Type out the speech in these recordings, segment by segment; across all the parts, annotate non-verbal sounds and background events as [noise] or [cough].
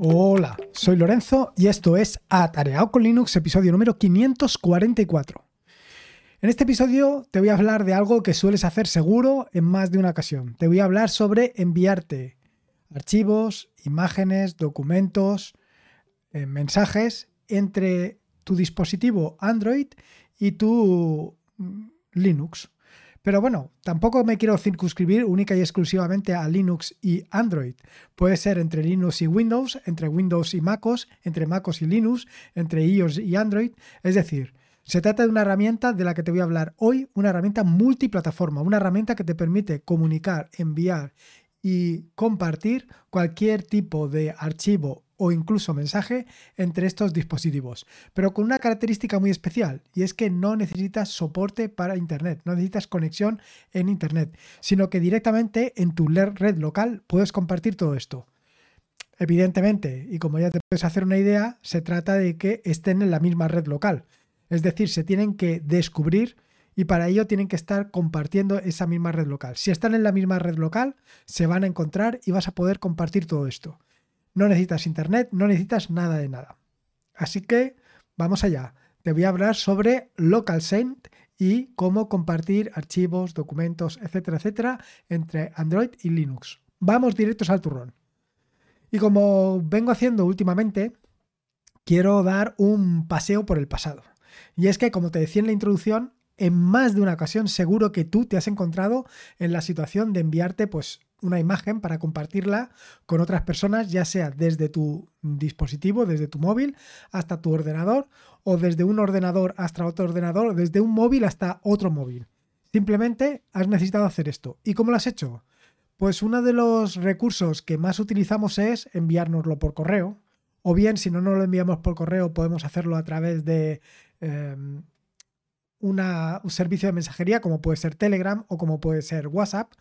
Hola, soy Lorenzo y esto es Atareado con Linux, episodio número 544. En este episodio te voy a hablar de algo que sueles hacer seguro en más de una ocasión. Te voy a hablar sobre enviarte archivos, imágenes, documentos, eh, mensajes entre tu dispositivo Android y tu mm, Linux. Pero bueno, tampoco me quiero circunscribir única y exclusivamente a Linux y Android. Puede ser entre Linux y Windows, entre Windows y MacOS, entre MacOS y Linux, entre iOS y Android. Es decir, se trata de una herramienta de la que te voy a hablar hoy, una herramienta multiplataforma, una herramienta que te permite comunicar, enviar y compartir cualquier tipo de archivo o incluso mensaje entre estos dispositivos, pero con una característica muy especial y es que no necesitas soporte para Internet, no necesitas conexión en Internet, sino que directamente en tu red local puedes compartir todo esto. Evidentemente, y como ya te puedes hacer una idea, se trata de que estén en la misma red local, es decir, se tienen que descubrir y para ello tienen que estar compartiendo esa misma red local. Si están en la misma red local, se van a encontrar y vas a poder compartir todo esto. No necesitas internet, no necesitas nada de nada. Así que vamos allá. Te voy a hablar sobre LocalSend y cómo compartir archivos, documentos, etcétera, etcétera, entre Android y Linux. Vamos directos al turrón. Y como vengo haciendo últimamente, quiero dar un paseo por el pasado. Y es que, como te decía en la introducción, en más de una ocasión seguro que tú te has encontrado en la situación de enviarte pues una imagen para compartirla con otras personas, ya sea desde tu dispositivo, desde tu móvil hasta tu ordenador, o desde un ordenador hasta otro ordenador, desde un móvil hasta otro móvil. Simplemente has necesitado hacer esto. ¿Y cómo lo has hecho? Pues uno de los recursos que más utilizamos es enviárnoslo por correo, o bien si no nos lo enviamos por correo podemos hacerlo a través de em, una, un servicio de mensajería como puede ser Telegram o como puede ser WhatsApp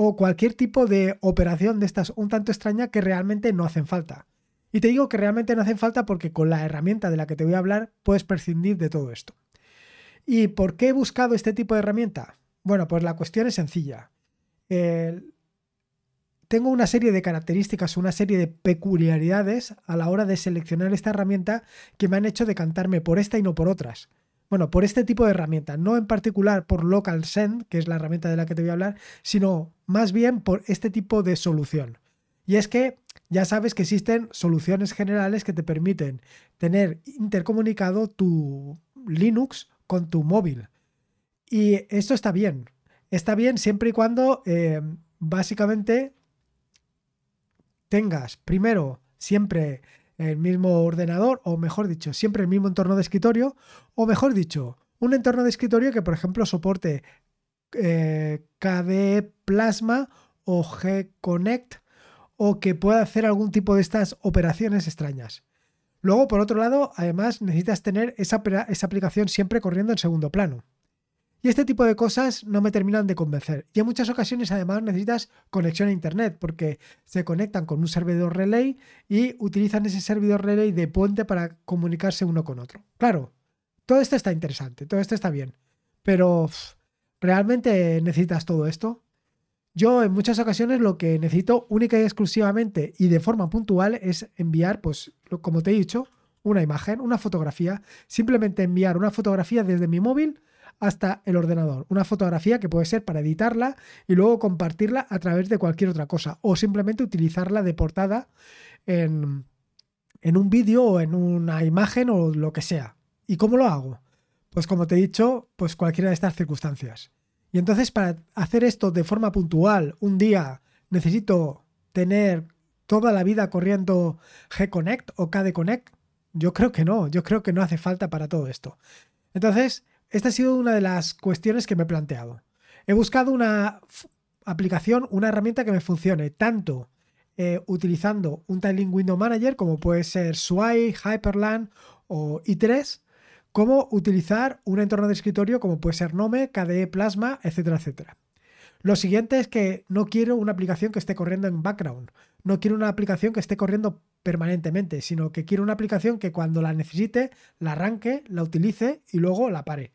o cualquier tipo de operación de estas un tanto extraña que realmente no hacen falta. Y te digo que realmente no hacen falta porque con la herramienta de la que te voy a hablar puedes prescindir de todo esto. ¿Y por qué he buscado este tipo de herramienta? Bueno, pues la cuestión es sencilla. tengo una serie de características, una serie de peculiaridades a la hora de seleccionar esta herramienta que me han hecho decantarme por esta y no por otras. Bueno, por este tipo de herramientas, no en particular por Local Send, que es la herramienta de la que te voy a hablar, sino más bien por este tipo de solución. Y es que ya sabes que existen soluciones generales que te permiten tener intercomunicado tu Linux con tu móvil. Y esto está bien. Está bien siempre y cuando eh, básicamente tengas primero siempre el mismo ordenador, o mejor dicho, siempre el mismo entorno de escritorio, o mejor dicho, un entorno de escritorio que, por ejemplo, soporte eh, KDE Plasma o G-Connect o que pueda hacer algún tipo de estas operaciones extrañas. Luego, por otro lado, además necesitas tener esa, esa aplicación siempre corriendo en segundo plano. Y este tipo de cosas no me terminan de convencer. Y en muchas ocasiones además necesitas conexión a Internet porque se conectan con un servidor relay y utilizan ese servidor relay de puente para comunicarse uno con otro. Claro, todo esto está interesante, todo esto está bien. Pero ¿realmente necesitas todo esto? Yo en muchas ocasiones lo que necesito única y exclusivamente y de forma puntual es enviar, pues como te he dicho, una imagen, una fotografía. Simplemente enviar una fotografía desde mi móvil hasta el ordenador. Una fotografía que puede ser para editarla y luego compartirla a través de cualquier otra cosa o simplemente utilizarla de portada en, en un vídeo o en una imagen o lo que sea. ¿Y cómo lo hago? Pues como te he dicho, pues cualquiera de estas circunstancias. Y entonces para hacer esto de forma puntual, un día necesito tener toda la vida corriendo G-Connect o KD-Connect. Yo creo que no, yo creo que no hace falta para todo esto. Entonces, esta ha sido una de las cuestiones que me he planteado. He buscado una aplicación, una herramienta que me funcione tanto eh, utilizando un Tiling Window Manager como puede ser Sway, Hyperland o i3, como utilizar un entorno de escritorio como puede ser Nome, KDE Plasma, etcétera, etcétera. Lo siguiente es que no quiero una aplicación que esté corriendo en background, no quiero una aplicación que esté corriendo permanentemente, sino que quiero una aplicación que cuando la necesite, la arranque, la utilice y luego la pare.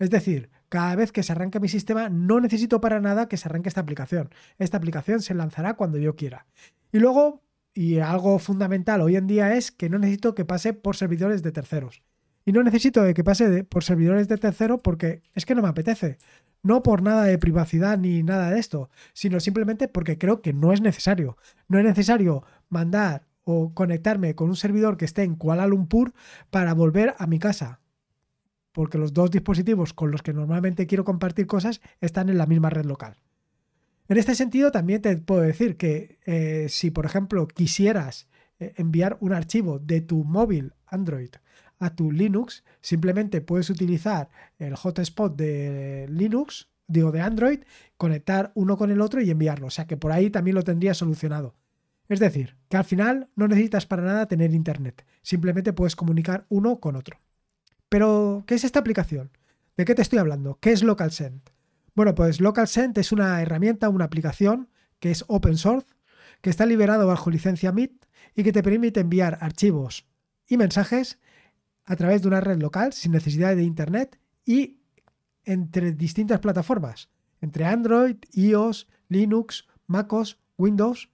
Es decir, cada vez que se arranque mi sistema, no necesito para nada que se arranque esta aplicación. Esta aplicación se lanzará cuando yo quiera. Y luego, y algo fundamental hoy en día es que no necesito que pase por servidores de terceros. Y no necesito que pase por servidores de terceros porque es que no me apetece. No por nada de privacidad ni nada de esto, sino simplemente porque creo que no es necesario. No es necesario mandar o conectarme con un servidor que esté en Kuala Lumpur para volver a mi casa. Porque los dos dispositivos con los que normalmente quiero compartir cosas están en la misma red local. En este sentido, también te puedo decir que eh, si, por ejemplo, quisieras eh, enviar un archivo de tu móvil Android a tu Linux, simplemente puedes utilizar el hotspot de Linux, digo de Android, conectar uno con el otro y enviarlo. O sea que por ahí también lo tendrías solucionado. Es decir, que al final no necesitas para nada tener internet, simplemente puedes comunicar uno con otro. Pero, ¿qué es esta aplicación? ¿De qué te estoy hablando? ¿Qué es LocalSend? Bueno, pues LocalSend es una herramienta, una aplicación que es open source, que está liberado bajo licencia MIT y que te permite enviar archivos y mensajes a través de una red local sin necesidad de internet y entre distintas plataformas, entre Android, iOS, Linux, MacOS, Windows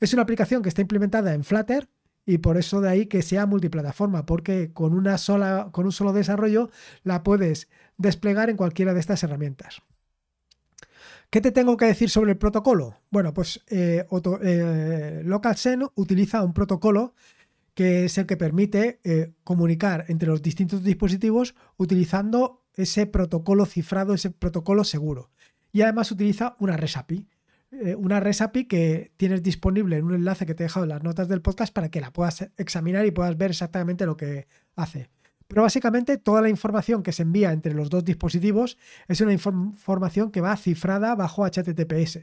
es una aplicación que está implementada en Flutter y por eso de ahí que sea multiplataforma, porque con, una sola, con un solo desarrollo la puedes desplegar en cualquiera de estas herramientas. ¿Qué te tengo que decir sobre el protocolo? Bueno, pues eh, eh LocalSend utiliza un protocolo que es el que permite eh, comunicar entre los distintos dispositivos utilizando ese protocolo cifrado, ese protocolo seguro. Y además utiliza una REST API. Eh, una REST API que tienes disponible en un enlace que te he dejado en las notas del podcast para que la puedas examinar y puedas ver exactamente lo que hace. Pero básicamente toda la información que se envía entre los dos dispositivos es una información que va cifrada bajo HTTPS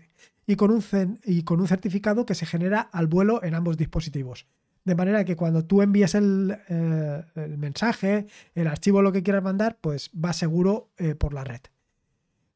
y con un, y con un certificado que se genera al vuelo en ambos dispositivos. De manera que cuando tú envíes el, eh, mensaje, el archivo, lo que quieras mandar, pues va seguro eh, por la red.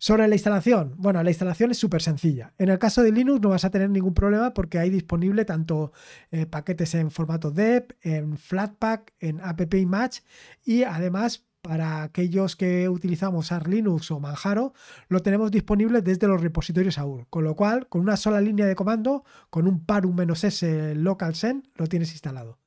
Sobre la instalación, bueno, la instalación es súper sencilla. En el caso de Linux no vas a tener ningún problema porque hay disponible tanto eh, paquetes en formato DEP, en Flatpak, en app-image y además para aquellos que utilizamos Arch Linux o Manjaro, lo tenemos disponible desde los repositorios AUR. Con lo cual, con una sola línea de comando, con un paru-s local send, lo tienes instalado.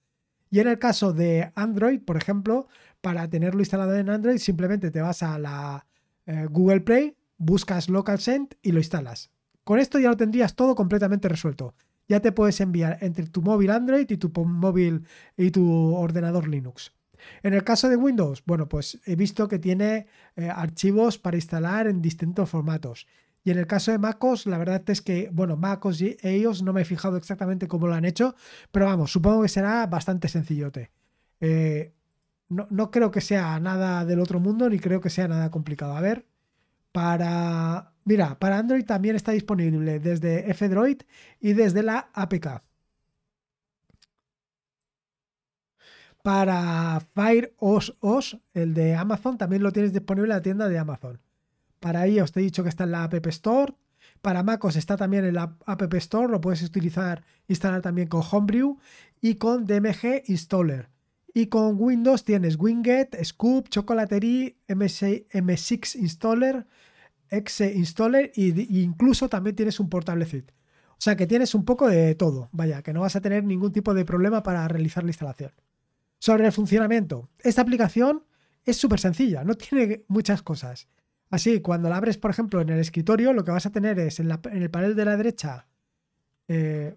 Y en el caso de Android, por ejemplo, para tenerlo instalado en Android, simplemente te vas a la eh, Google Play, buscas LocalSend y lo instalas. Con esto ya lo tendrías todo completamente resuelto. Ya te puedes enviar entre tu móvil Android y tu móvil y tu ordenador Linux. En el caso de Windows, bueno, pues he visto que tiene eh, archivos para instalar en distintos formatos. Y en el caso de MacOS, la verdad es que, bueno, MacOS y ellos no me he fijado exactamente cómo lo han hecho, pero vamos, supongo que será bastante sencillote. Eh, no, no creo que sea nada del otro mundo, ni creo que sea nada complicado. A ver, para, mira, para Android también está disponible desde F-Droid y desde la APK. Para Fire OS, OS, el de Amazon, también lo tienes disponible en la tienda de Amazon. Para iOS te he dicho que está en la App Store. Para MacOS está también en la App Store, lo puedes utilizar, instalar también con Homebrew y con DMG Installer. Y con Windows tienes Winget, Scoop, Chocolaterie, M6 Installer, Exe Installer e incluso también tienes un portable zip. O sea que tienes un poco de todo, vaya, que no vas a tener ningún tipo de problema para realizar la instalación. Sobre el funcionamiento, esta aplicación es súper sencilla, no [laughs] tiene muchas cosas. Así, cuando la abres, por ejemplo, en el escritorio, lo que vas a tener es en, el panel de la derecha eh,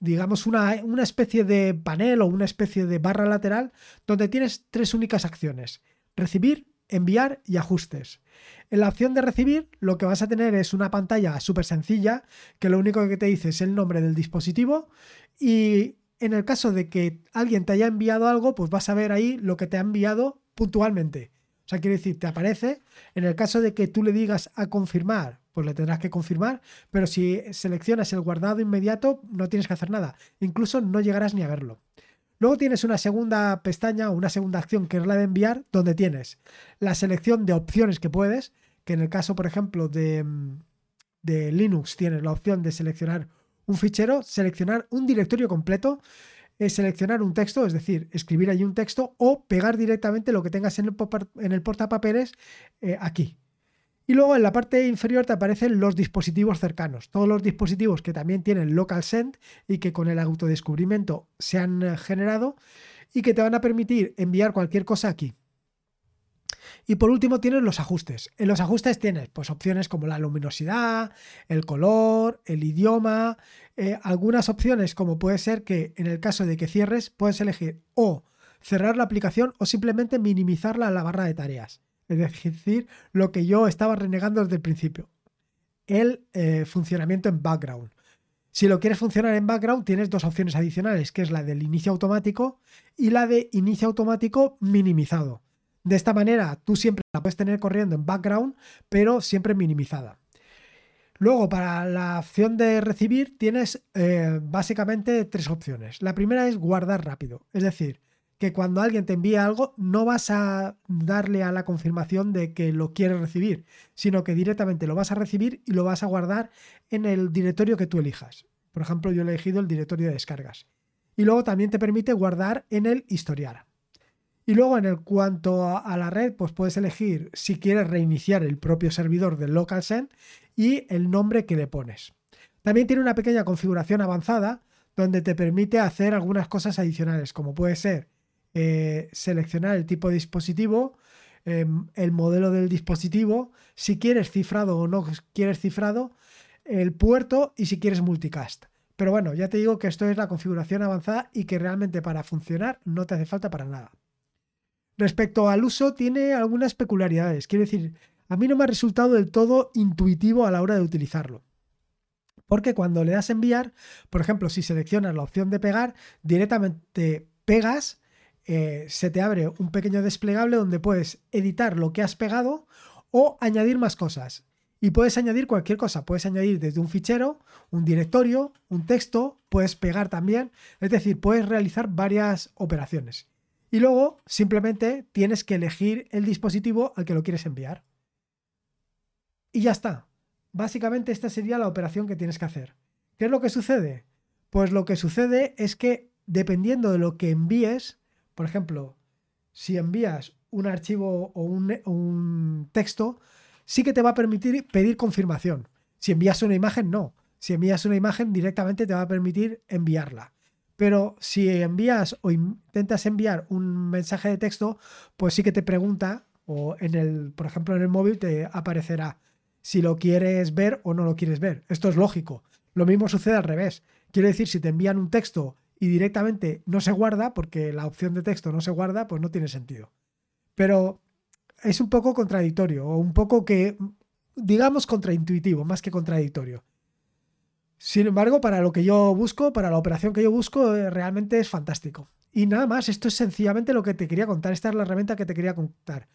digamos, una, especie de panel o una especie de barra lateral donde tienes tres únicas acciones. Recibir, enviar y ajustes. En la opción de recibir lo que vas a tener es una pantalla súper sencilla que lo único que te dice es el nombre del dispositivo y en el caso de que alguien te haya enviado algo, pues vas a ver ahí lo que te ha enviado puntualmente. O sea, quiere decir, te aparece. En el caso de que tú le digas a confirmar pues le tendrás que confirmar, pero si seleccionas el guardado inmediato no tienes que hacer nada, incluso no llegarás ni a verlo. Luego tienes una segunda pestaña o una segunda acción que es la de enviar, donde tienes la selección de opciones que puedes, que en el caso, por ejemplo, de, de Linux tienes la opción de seleccionar un fichero, seleccionar un directorio completo, es seleccionar un texto, es decir, escribir ahí un texto o pegar directamente lo que tengas en el, en el portapapeles eh, aquí. Y luego en la parte inferior te aparecen los dispositivos cercanos, todos los dispositivos que también tienen local send y que con el autodescubrimiento se han eh, generado y que te van a permitir enviar cualquier cosa aquí. Y por último tienes los ajustes. En los ajustes tienes pues, opciones como la luminosidad, el color, el idioma, eh, algunas opciones como puede ser que en el caso de que cierres puedes elegir o cerrar la aplicación o simplemente minimizarla a la barra de tareas. Es decir, lo que yo estaba renegando desde el principio. El eh, funcionamiento en background. Si lo quieres funcionar en background, tienes dos opciones adicionales, que es la del inicio automático y la de inicio automático minimizado. De esta manera, tú siempre la puedes tener corriendo en background, pero siempre minimizada. Luego, para la opción de recibir, tienes eh, básicamente tres opciones. La primera es guardar rápido, es decir, que cuando alguien te envía algo, no vas a darle a la confirmación de que lo quieres recibir, sino que directamente lo vas a recibir y lo vas a guardar en el directorio que tú elijas. Por ejemplo, yo he elegido el directorio de descargas. Y luego también te permite guardar en el historial. Y luego en el cuanto a, la red, pues puedes elegir si quieres reiniciar el propio servidor del local send y el nombre que le pones. También tiene una pequeña configuración avanzada donde te permite hacer algunas cosas adicionales, como puede ser eh, seleccionar el tipo de dispositivo, em, el modelo del dispositivo, si quieres cifrado o no quieres cifrado, el puerto y si quieres multicast. Pero bueno, ya te digo que esto es la configuración avanzada y que realmente para funcionar no te hace falta para nada. Respecto al uso, tiene algunas peculiaridades. Quiero decir, a mí no me ha resultado del todo intuitivo a la hora de utilizarlo. Porque cuando le das enviar, por ejemplo, si seleccionas la opción de pegar, directamente pegas, eh, se te abre un pequeño desplegable donde puedes editar lo que has pegado o añadir más cosas. Y puedes añadir cualquier cosa, puedes añadir desde un fichero, un directorio, un texto, puedes pegar también, es decir, puedes realizar varias operaciones. Y luego simplemente tienes que elegir el dispositivo al que lo quieres enviar. Y ya está. Básicamente esta sería la operación que tienes que hacer. ¿Qué es lo que sucede? Pues lo que sucede es que dependiendo de lo que envíes, por ejemplo, si envías un archivo o un, texto, sí que te va a permitir pedir confirmación. Si envías una imagen, no. Si envías una imagen, directamente te va a permitir enviarla. Pero si envías o intentas enviar un mensaje de texto, pues sí que te pregunta, o en el, por ejemplo, en el móvil te aparecerá si lo quieres ver o no lo quieres ver. Esto es lógico. Lo mismo sucede al revés. Quiere decir, si te envían un texto y directamente no se guarda, porque la opción de texto no se guarda, pues no tiene sentido. Pero es un poco contradictorio, o un poco que, digamos, contraintuitivo, más que contradictorio. Sin embargo, para lo que yo busco, para la operación que yo busco, eh, realmente es fantástico. Y nada más, esto es sencillamente lo que te quería contar. Esta es la herramienta que te quería contar.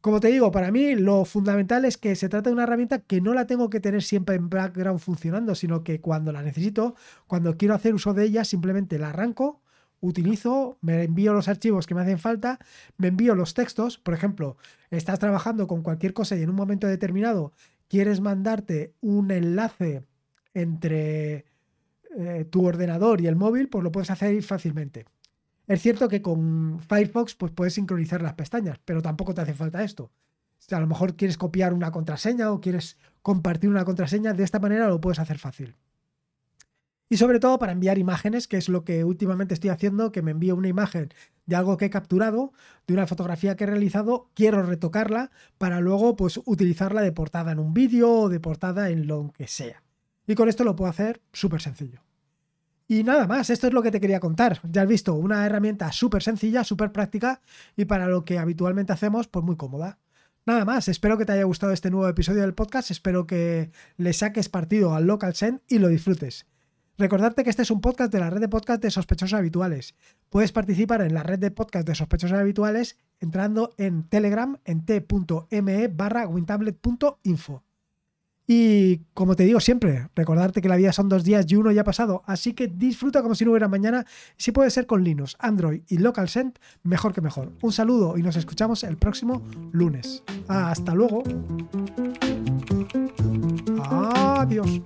Como te digo, para mí lo fundamental es que se trata de una herramienta que no la tengo que tener siempre en background funcionando, sino que cuando la necesito, cuando quiero hacer uso de ella, simplemente la arranco, utilizo, me envío los archivos que me hacen falta, me envío los textos, por ejemplo, estás trabajando con cualquier cosa y en un momento determinado quieres mandarte un enlace entre eh, tu ordenador y el móvil, pues lo puedes hacer fácilmente. Es cierto que con Firefox pues puedes sincronizar las pestañas, pero tampoco te hace falta esto. Si a lo mejor quieres copiar una contraseña o quieres compartir una contraseña, de esta manera lo puedes hacer fácil. Y sobre todo para enviar imágenes, que es lo que últimamente estoy haciendo, que me envío una imagen de algo que he capturado, de una fotografía que he realizado, quiero retocarla para luego pues utilizarla de portada en un vídeo o de portada en lo que sea. Y con esto lo puedo hacer súper sencillo. Y nada más, esto es lo que te quería contar. Ya has visto, una herramienta súper sencilla, súper práctica y para lo que habitualmente hacemos, pues muy cómoda. Nada más, espero que te haya gustado este nuevo episodio del podcast, espero que le saques partido al Local Send y lo disfrutes. Recordarte que este es un podcast de la red de podcast de sospechosos habituales. Puedes participar en la red de podcast de sospechosos habituales entrando en Telegram en t.me barra wintablet.info. Y como te digo siempre, recordarte que la vida son dos días y uno ya ha pasado, así que disfruta como si no hubiera mañana, si puede ser con Linux, Android y Local Send, mejor que mejor. Un saludo y nos escuchamos el próximo lunes. Hasta luego. Adiós.